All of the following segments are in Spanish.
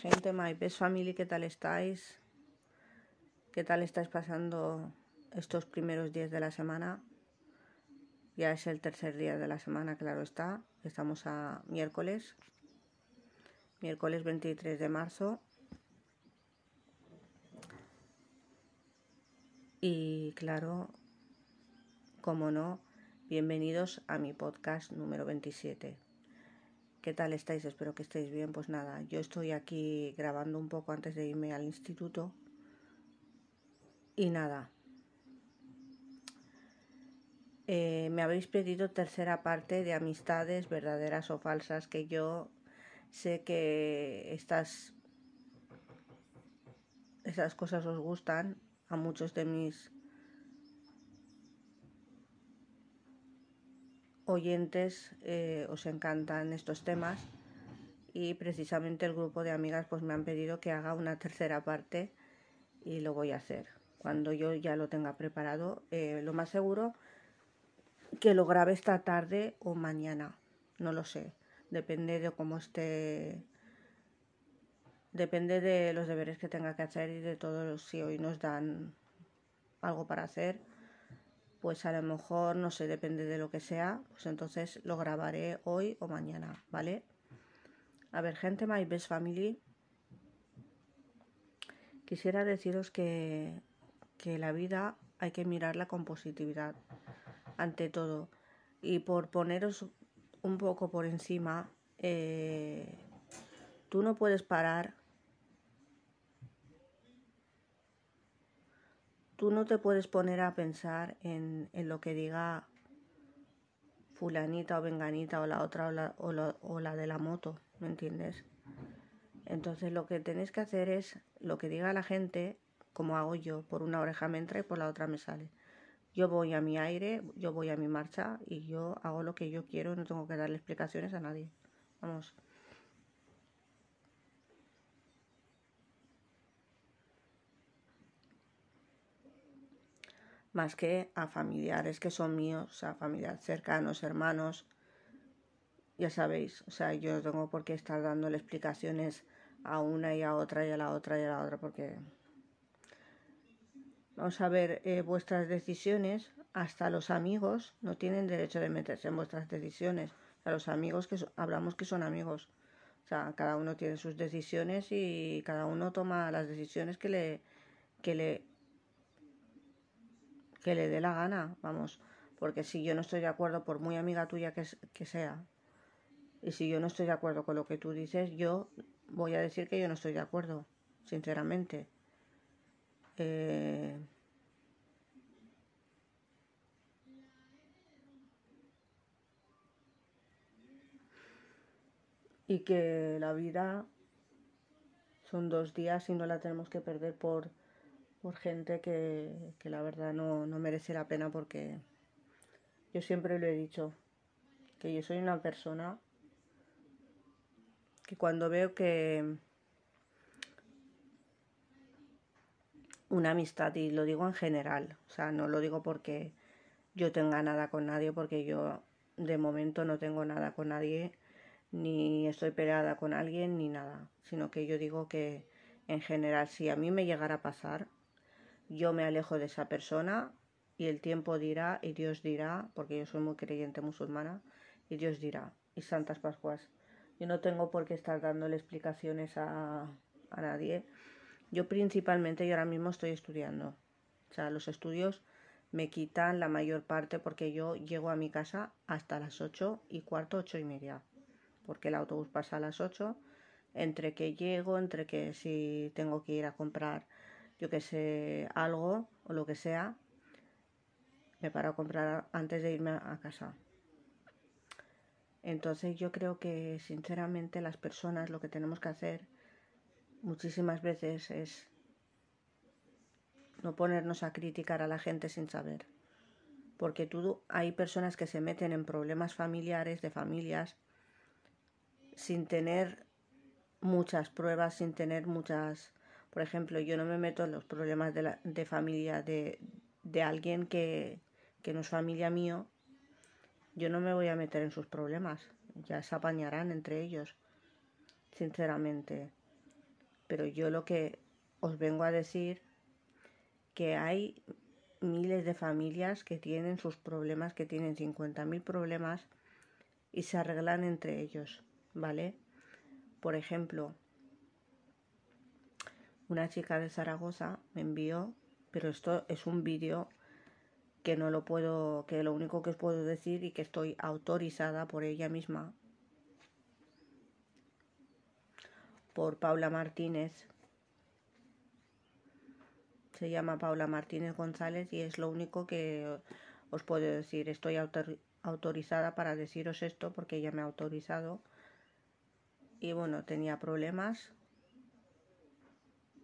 Gente, my family, ¿qué tal estáis? ¿Qué tal estáis pasando estos primeros días de la semana? Ya es el tercer día de la semana, claro está. Estamos a miércoles, miércoles 23 de marzo. Y claro, como no, bienvenidos a mi podcast número 27. ¿Qué tal estáis? Espero que estéis bien. Pues nada, yo estoy aquí grabando un poco antes de irme al instituto. Y nada. Eh, me habéis pedido tercera parte de amistades verdaderas o falsas que yo sé que estas, esas cosas os gustan a muchos de mis oyentes eh, os encantan estos temas y precisamente el grupo de amigas pues me han pedido que haga una tercera parte y lo voy a hacer. Cuando yo ya lo tenga preparado eh, lo más seguro que lo grabe esta tarde o mañana no lo sé. Depende de cómo esté depende de los deberes que tenga que hacer y de todo si hoy nos dan algo para hacer pues a lo mejor, no sé, depende de lo que sea, pues entonces lo grabaré hoy o mañana, ¿vale? A ver, gente, my best family, quisiera deciros que, que la vida hay que mirarla con positividad, ante todo. Y por poneros un poco por encima, eh, tú no puedes parar tú no te puedes poner a pensar en, en lo que diga fulanita o venganita o la otra o la, o, la, o la de la moto, ¿me entiendes? Entonces lo que tenéis que hacer es lo que diga la gente, como hago yo, por una oreja me entra y por la otra me sale. Yo voy a mi aire, yo voy a mi marcha y yo hago lo que yo quiero, no tengo que darle explicaciones a nadie. Vamos. Más que a familiares que son míos, a familiares cercanos, hermanos. Ya sabéis, o sea, yo no tengo por qué estar dándole explicaciones a una y a otra y a la otra y a la otra porque vamos a ver eh, vuestras decisiones, hasta los amigos no tienen derecho de meterse en vuestras decisiones. A los amigos que hablamos que son amigos. O sea, cada uno tiene sus decisiones y cada uno toma las decisiones que le, que le que le dé la gana, vamos, porque si yo no estoy de acuerdo, por muy amiga tuya que, sea, y si yo no estoy de acuerdo con lo que tú dices, yo voy a decir que yo no estoy de acuerdo, sinceramente. Eh... Y que la vida son dos días y no la tenemos que perder por por gente que, que la verdad no, no merece la pena porque yo siempre lo he dicho, que yo soy una persona que cuando veo que una amistad, y lo digo en general, o sea, no lo digo porque yo tenga nada con nadie, porque yo de momento no tengo nada con nadie, ni estoy peleada con alguien, ni nada, sino que yo digo que en general, si a mí me llegara a pasar, yo me alejo de esa persona y el tiempo dirá y Dios dirá, porque yo soy muy creyente musulmana, y Dios dirá, y Santas Pascuas. Yo no tengo por qué estar dándole explicaciones a, a nadie. Yo principalmente, yo ahora mismo estoy estudiando. O sea, los estudios me quitan la mayor parte porque yo llego a mi casa hasta las ocho y cuarto, ocho y media. Porque el autobús pasa a las ocho. Entre que llego, entre que si tengo que ir a comprar yo que sé, algo o lo que sea, me paro a comprar antes de irme a casa. Entonces yo creo que sinceramente las personas lo que tenemos que hacer muchísimas veces es no ponernos a criticar a la gente sin saber. Porque hay personas que se meten en problemas familiares, de familias, sin tener muchas pruebas, sin tener muchas por ejemplo, yo no me meto en los problemas de, la, de familia de, de alguien que, que no es familia mío. Yo no me voy a meter en sus problemas. Ya se apañarán entre ellos, sinceramente. Pero yo lo que os vengo a decir que hay miles de familias que tienen sus problemas, que tienen 50.000 problemas y se arreglan entre ellos, ¿vale? Por ejemplo, una chica de Zaragoza me envió, pero esto es un vídeo que no lo puedo, que lo único que os puedo decir y que estoy autorizada por ella misma, por Paula Martínez. Se llama Paula Martínez González y es lo único que os puedo decir. Estoy autorizada para deciros esto porque ella me ha autorizado. Y bueno, tenía problemas.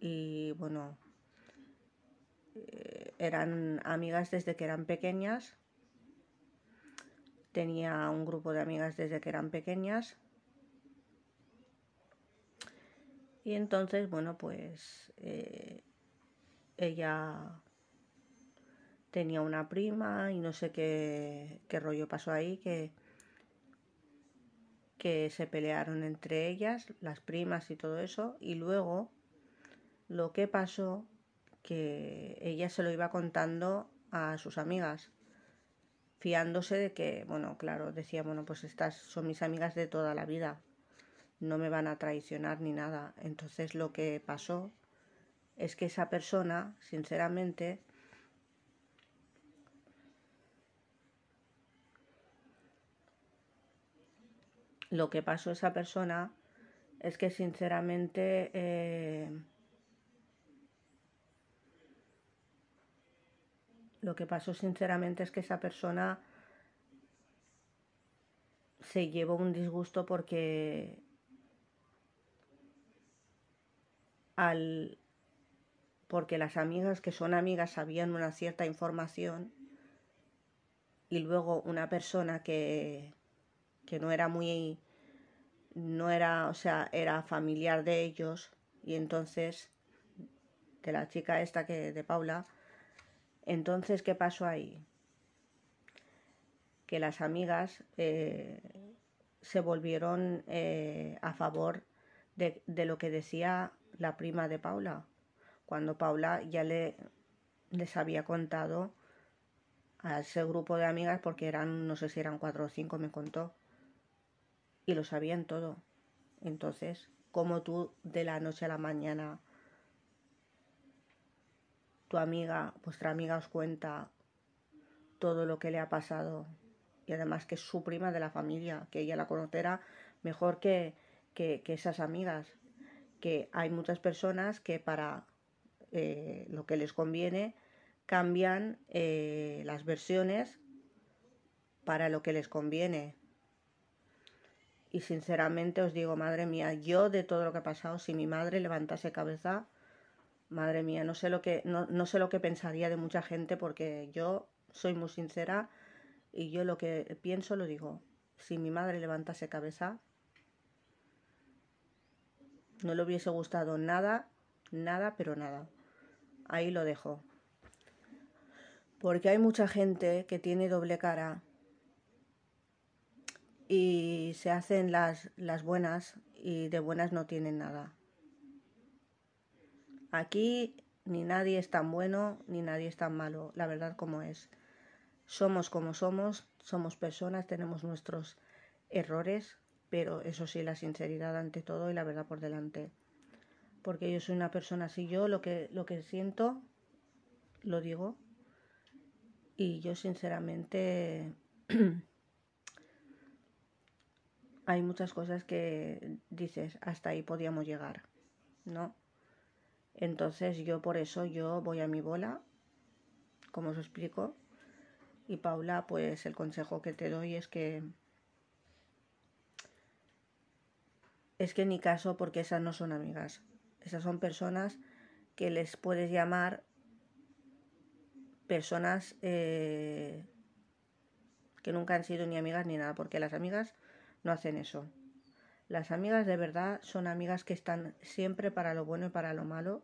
Y bueno, eh, eran amigas desde que eran pequeñas. Tenía un grupo de amigas desde que eran pequeñas. Y entonces, bueno, pues eh, ella tenía una prima y no sé qué, qué rollo pasó ahí, que, que se pelearon entre ellas, las primas y todo eso, y luego lo que pasó que ella se lo iba contando a sus amigas, fiándose de que, bueno, claro, decía, bueno, pues estas son mis amigas de toda la vida, no me van a traicionar ni nada. Entonces lo que pasó es que esa persona, sinceramente, lo que pasó esa persona es que sinceramente eh, Lo que pasó sinceramente es que esa persona se llevó un disgusto porque al porque las amigas que son amigas sabían una cierta información y luego una persona que, que no era muy no era, o sea, era familiar de ellos y entonces de la chica esta que de Paula entonces, ¿qué pasó ahí? Que las amigas eh, se volvieron eh, a favor de, lo que decía la prima de Paula, cuando Paula ya le, les había contado a ese grupo de amigas, porque eran, no sé si eran cuatro o cinco, me contó, y lo sabían todo. Entonces, como tú de la noche a la mañana tu amiga, vuestra amiga os cuenta todo lo que le ha pasado y además que es su prima de la familia, que ella la conocerá mejor que, que, esas amigas, que hay muchas personas que para eh, lo que les conviene cambian eh, las versiones para lo que les conviene. Y sinceramente os digo, madre mía, yo de todo lo que ha pasado, si mi madre levantase cabeza, Madre mía, no sé lo que, no, sé lo que pensaría de mucha gente porque yo soy muy sincera y yo lo que pienso lo digo. Si mi madre levantase cabeza, no le hubiese gustado nada, nada, pero nada. Ahí lo dejo. Porque hay mucha gente que tiene doble cara y se hacen las, las buenas y de buenas no tienen nada. Aquí ni nadie es tan bueno ni nadie es tan malo, la verdad como es. Somos como somos, somos personas, tenemos nuestros errores, pero eso sí, la sinceridad ante todo y la verdad por delante. Porque yo soy una persona así, yo lo que, lo que siento, lo digo. Y yo sinceramente hay muchas cosas que dices, hasta ahí podíamos llegar, ¿no? Entonces yo por eso yo voy a mi bola, como os explico. Y Paula, pues el consejo que te doy es que es que ni caso porque esas no son amigas. Esas son personas que les puedes llamar personas eh, que nunca han sido ni amigas ni nada, porque las amigas no hacen eso. Las amigas de verdad son amigas que están siempre para lo bueno y para lo malo,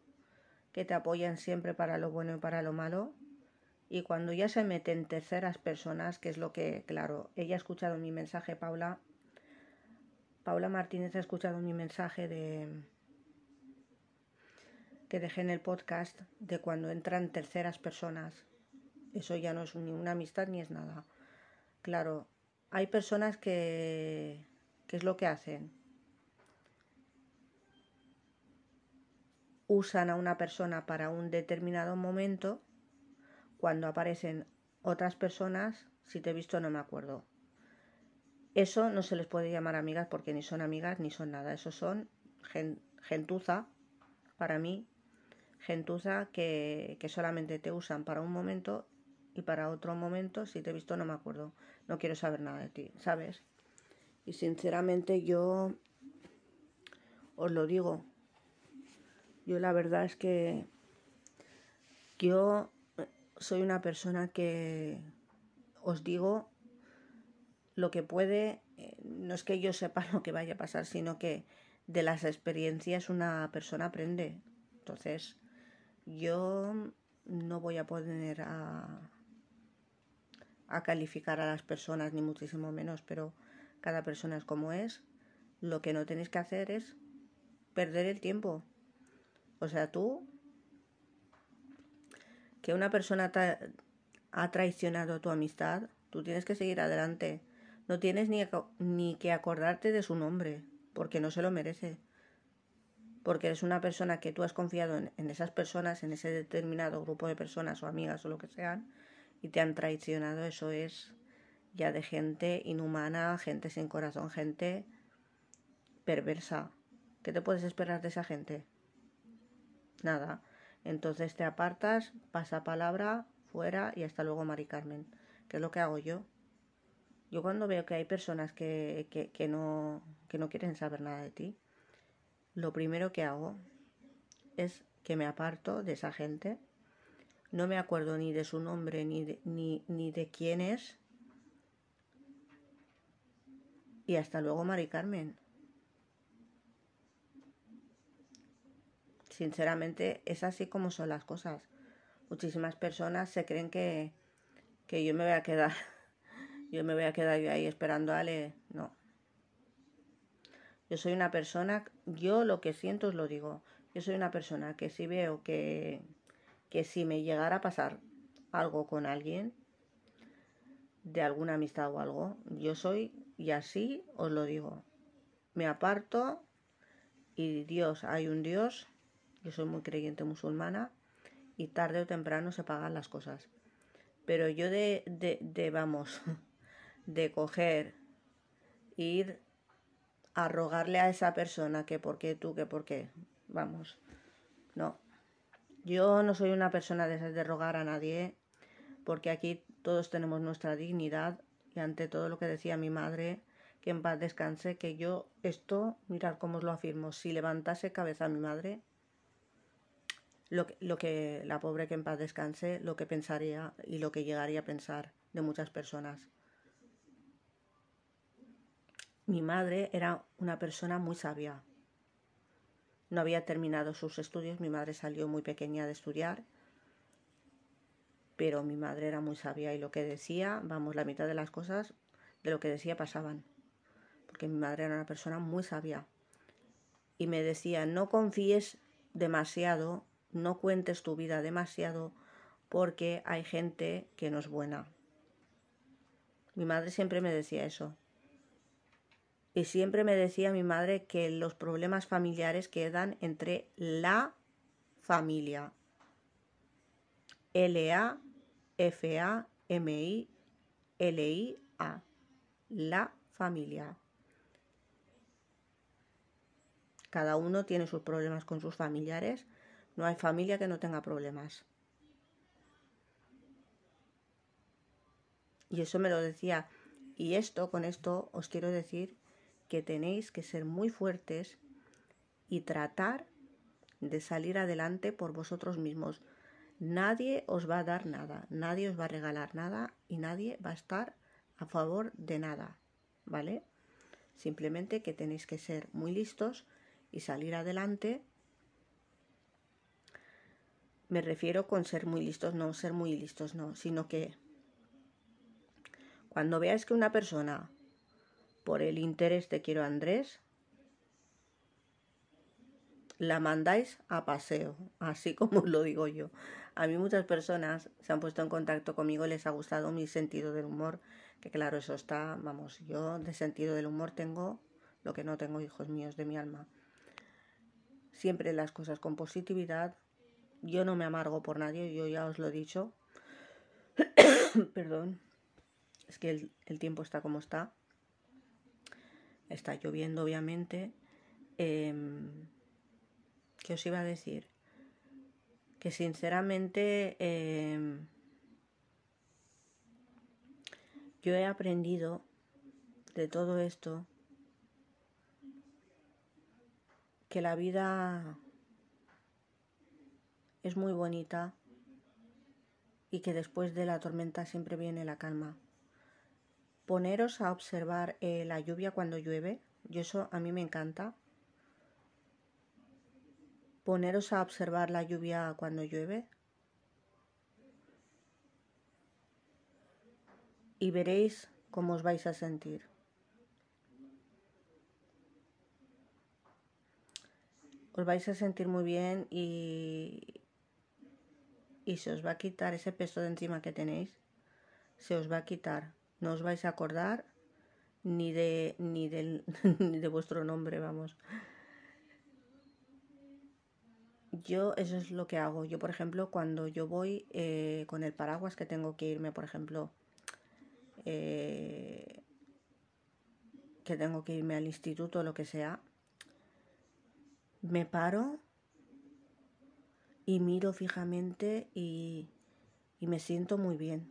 que te apoyan siempre para lo bueno y para lo malo. Y cuando ya se meten terceras personas, que es lo que, claro, ella ha escuchado mi mensaje, Paula. Paula Martínez ha escuchado mi mensaje de, que dejé en el podcast de cuando entran terceras personas. Eso ya no es ni una amistad ni es nada. Claro, hay personas que... ¿Qué es lo que hacen? Usan a una persona para un determinado momento. Cuando aparecen otras personas, si te he visto no me acuerdo. Eso no se les puede llamar amigas porque ni son amigas ni son nada. Eso son gentuza, para mí, gentuza que, que solamente te usan para un momento y para otro momento, si te he visto no me acuerdo. No quiero saber nada de ti, ¿sabes? Y sinceramente yo os lo digo. Yo la verdad es que yo soy una persona que os digo lo que puede, eh, no es que yo sepa lo que vaya a pasar, sino que de las experiencias una persona aprende. Entonces, yo no voy a poner a, a calificar a las personas, ni muchísimo menos, pero cada persona es como es. Lo que no tenéis que hacer es perder el tiempo. O sea, tú, que una persona ha traicionado tu amistad, tú tienes que seguir adelante. No tienes ni, ni que acordarte de su nombre, porque no se lo merece. Porque eres una persona que tú has confiado en, en esas personas, en ese determinado grupo de personas o amigas o lo que sean, y te han traicionado, eso es ya de gente inhumana, gente sin corazón, gente perversa. ¿Qué te puedes esperar de esa gente? Nada. Entonces te apartas, pasa palabra, fuera y hasta luego, Mari Carmen. ¿Qué es lo que hago yo? Yo cuando veo que hay personas que, que, que, no, que no quieren saber nada de ti, lo primero que hago es que me aparto de esa gente. No me acuerdo ni de su nombre ni de, ni, ni de quién es Y hasta luego, Mari Carmen. Sinceramente, es así como son las cosas. Muchísimas personas se creen que, que yo me voy a quedar, yo me voy a quedar ahí esperando a Ale. No. Yo soy una persona, yo lo que siento os lo digo. Yo soy una persona que si veo que, que si me llegara a pasar algo con alguien, de alguna amistad o algo, yo soy y así os lo digo. Me aparto y Dios, hay un Dios, yo soy muy creyente musulmana y tarde o temprano se pagan las cosas. Pero yo de, de, vamos, de coger, ir a rogarle a esa persona que por qué tú, que por qué, vamos, no. Yo no soy una persona de, de rogar a nadie, porque aquí todos tenemos nuestra dignidad y ante todo lo que decía mi madre, que en paz descanse, que yo esto, mirad cómo os lo afirmo, si levantase cabeza a mi madre, lo que, lo que la pobre que en paz descanse, lo que pensaría y lo que llegaría a pensar de muchas personas. Mi madre era una persona muy sabia. No había terminado sus estudios, mi madre salió muy pequeña de estudiar pero mi madre era muy sabia y lo que decía, vamos, la mitad de las cosas de lo que decía pasaban, porque mi madre era una persona muy sabia y me decía, no confíes demasiado, no cuentes tu vida demasiado, porque hay gente que no es buena. Mi madre siempre me decía eso. Y siempre me decía mi madre que los problemas familiares quedan entre la familia. L-A F-A-M-I-L-I-A. La familia. Cada uno tiene sus problemas con sus familiares. No hay familia que no tenga problemas. Y eso me lo decía. Y esto, con esto, os quiero decir que tenéis que ser muy fuertes y tratar de salir adelante por vosotros mismos. Nadie os va a dar nada, nadie os va a regalar nada y nadie va a estar a favor de nada, ¿vale? Simplemente que tenéis que ser muy listos y salir adelante. Me refiero con ser muy listos, no ser muy listos, no, sino que cuando veáis que una persona por el interés de quiero Andrés la mandáis a paseo, así como lo digo yo. A mí muchas personas se han puesto en contacto conmigo les ha gustado mi sentido del humor, que claro, eso está, vamos, yo de sentido del humor tengo lo que no tengo hijos míos de mi alma. Siempre las cosas con positividad. Yo no me amargo por nadie, yo ya os lo he dicho. Perdón, es que el, tiempo está como está. Está lloviendo, obviamente. Eh, ¿Qué os iba a decir? Que sinceramente eh, yo he aprendido de todo esto que la vida es muy bonita y que después de la tormenta siempre viene la calma. Poneros a observar eh, la lluvia cuando llueve, yo eso a mí me encanta poneros a observar la lluvia cuando llueve y veréis cómo os vais a sentir. Os vais a sentir muy bien y, y se os va a quitar ese peso de encima que tenéis. Se os va a quitar. No os vais a acordar ni de ni del, ni de vuestro nombre, vamos yo eso es lo que hago. Yo, por ejemplo, cuando yo voy eh, con el paraguas que tengo que irme, por ejemplo, eh, que tengo que irme al instituto o lo que sea, me paro y miro fijamente y, y me siento muy bien.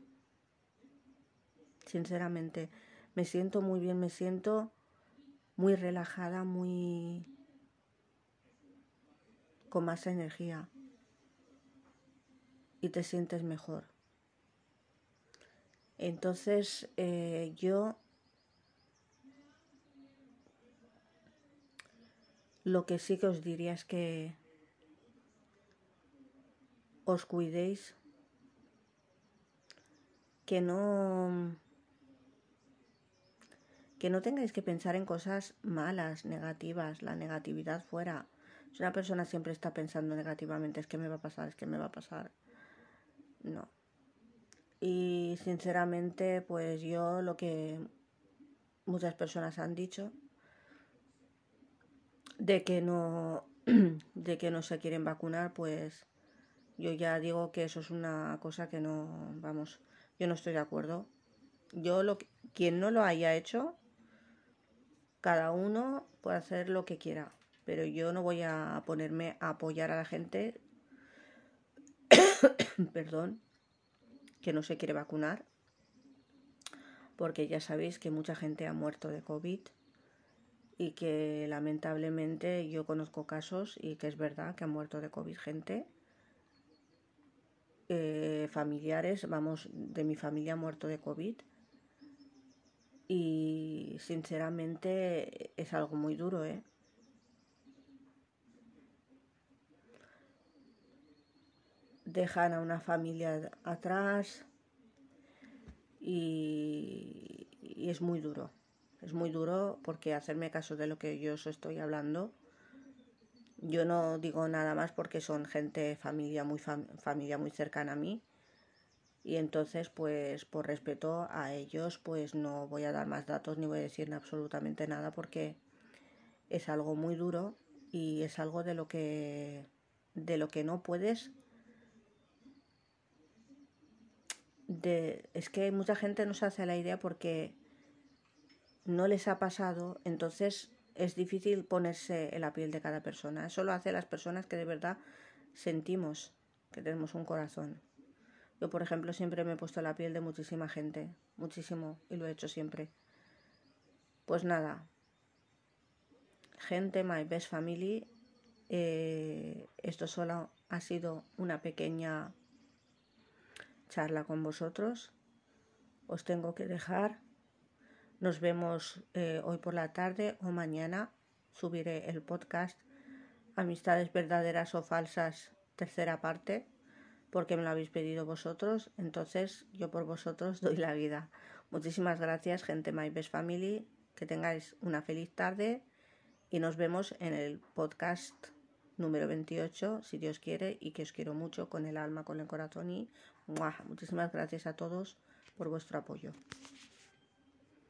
Sinceramente, me siento muy bien, me siento muy relajada, muy con más energía y te sientes mejor. Entonces eh, yo lo que sí que os diría es que os cuidéis, que no que no tengáis que pensar en cosas malas, negativas, la negatividad fuera. Si una persona siempre está pensando negativamente, es que me va a pasar, es que me va a pasar. No. Y sinceramente, pues yo lo que muchas personas han dicho de que no de que no se quieren vacunar, pues yo ya digo que eso es una cosa que no, vamos, yo no estoy de acuerdo. Yo lo quien no lo haya hecho, cada uno puede hacer lo que quiera pero yo no voy a ponerme a apoyar a la gente, perdón, que no se quiere vacunar, porque ya sabéis que mucha gente ha muerto de COVID y que lamentablemente yo conozco casos y que es verdad que ha muerto de COVID gente. Eh, familiares, vamos, de mi familia muerto de COVID y sinceramente es algo muy duro, ¿eh? Dejan a una familia atrás y, es muy duro. Es muy duro porque hacerme caso de lo que yo estoy hablando, yo no digo nada más porque son gente, familia muy, familia muy cercana a mí. Y entonces, pues por respeto a ellos, pues no voy a dar más datos ni voy a decir absolutamente nada porque es algo muy duro y es algo de lo que de lo que no puedes es que mucha gente no se hace la idea porque no les ha pasado, entonces es difícil ponerse en la piel de cada persona. Eso lo hace las personas que de verdad sentimos que tenemos un corazón. Yo, por ejemplo, siempre me he puesto la piel de muchísima gente, muchísimo, y lo he hecho siempre. Pues nada, gente, my best family, eh, esto solo ha sido una pequeña charla con vosotros. Os tengo que dejar. Nos vemos eh, hoy por la tarde o mañana. Subiré el podcast Amistades verdaderas o falsas, tercera parte, porque me lo habéis pedido vosotros. Entonces yo por vosotros doy la vida. Muchísimas gracias, gente My Best Family. Que tengáis una feliz tarde y nos vemos en el podcast número 28, si Dios quiere, y que os quiero mucho con el alma, con el corazón y muchísimas gracias a todos por vuestro apoyo.